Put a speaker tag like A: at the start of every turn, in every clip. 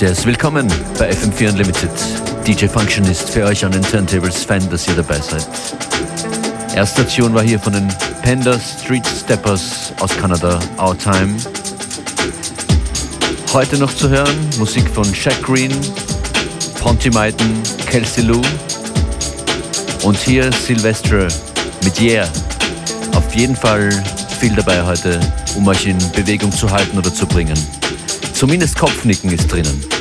A: Yes, willkommen bei FM4 Unlimited. DJ Functionist für euch an den Turntables. Fan, dass ihr dabei seid. Erste Station war hier von den Panda Street Steppers aus Kanada, Our Time. Heute noch zu hören Musik von Shaq Green, Ponty Maiden, Kelsey Lou und hier Sylvester mit Yeah. Auf jeden Fall viel dabei heute, um euch in Bewegung zu halten oder zu bringen. Zumindest Kopfnicken ist drinnen.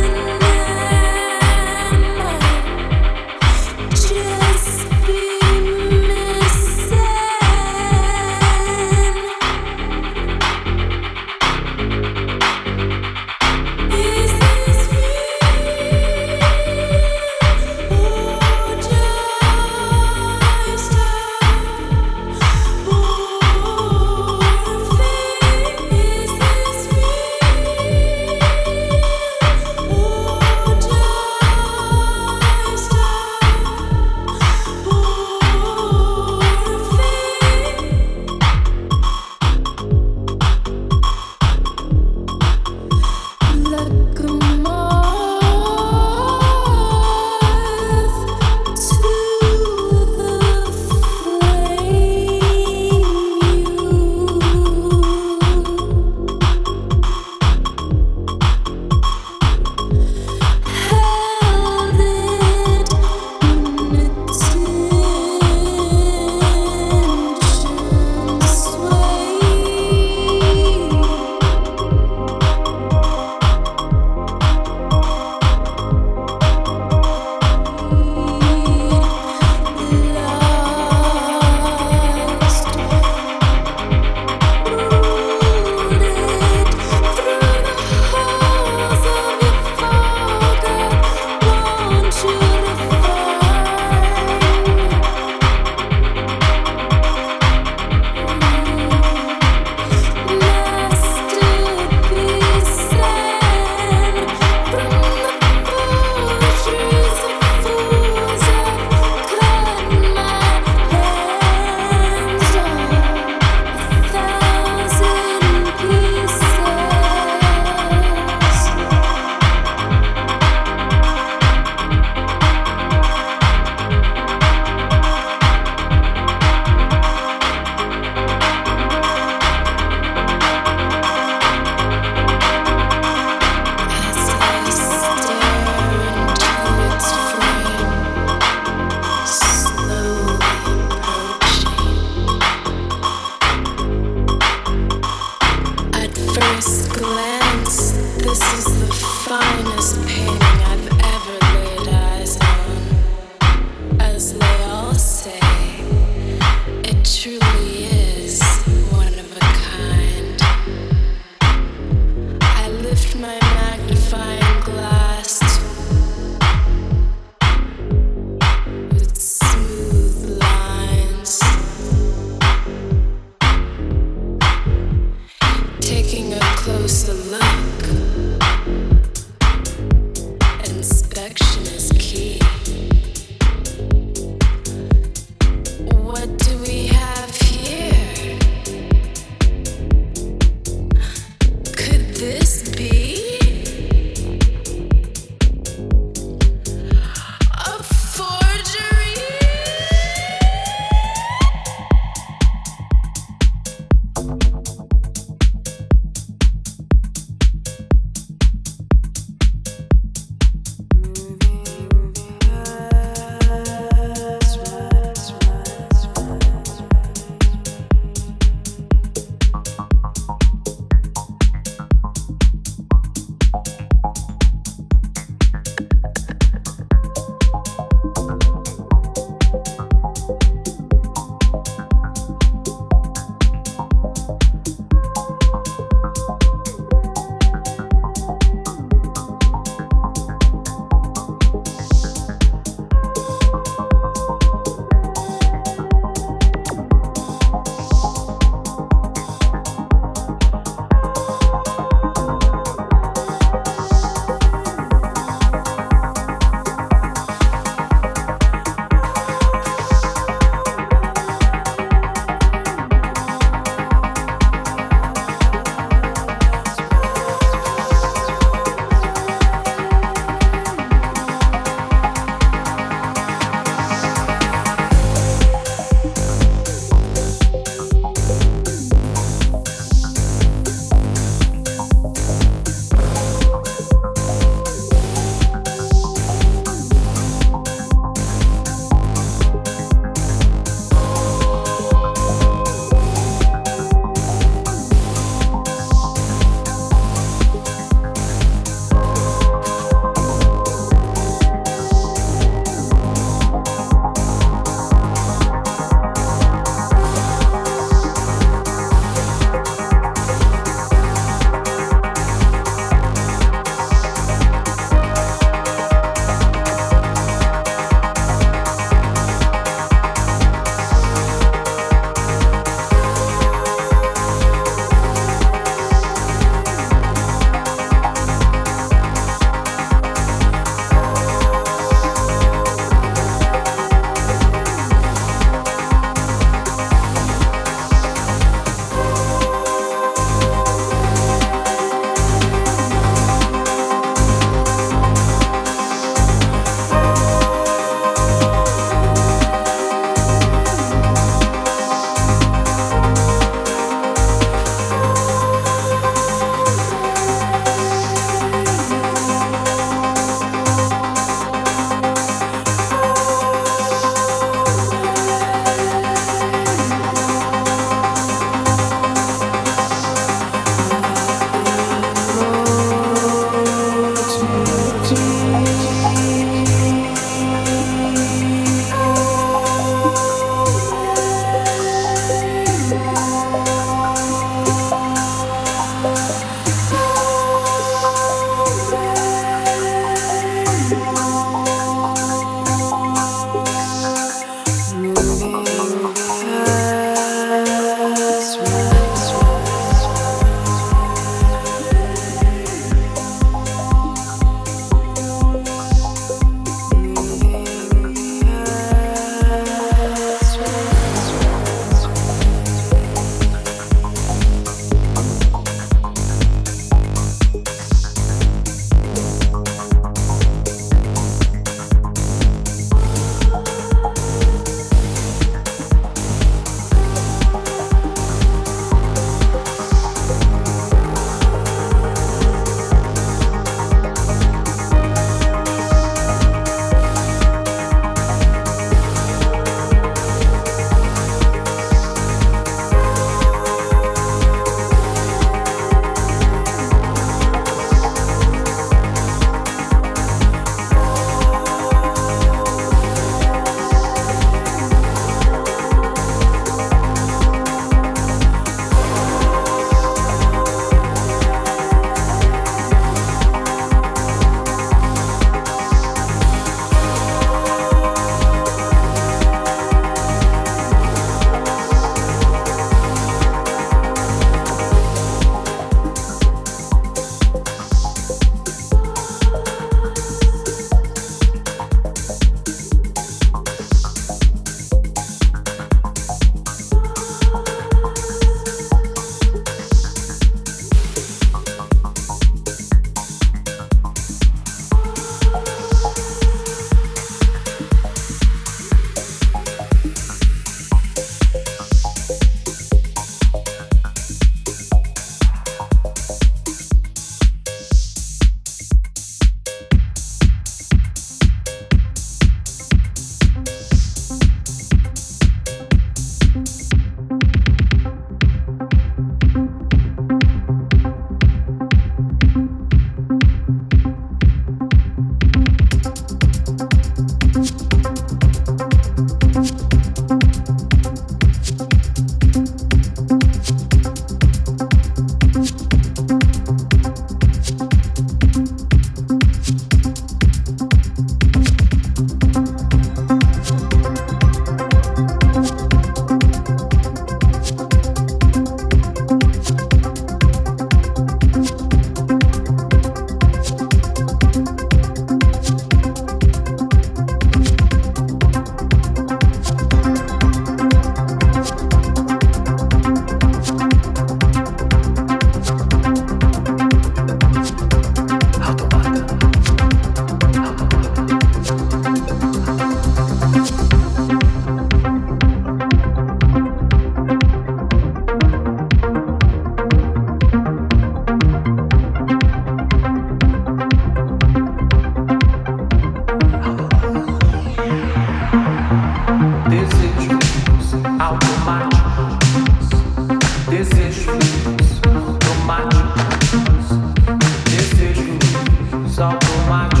B: my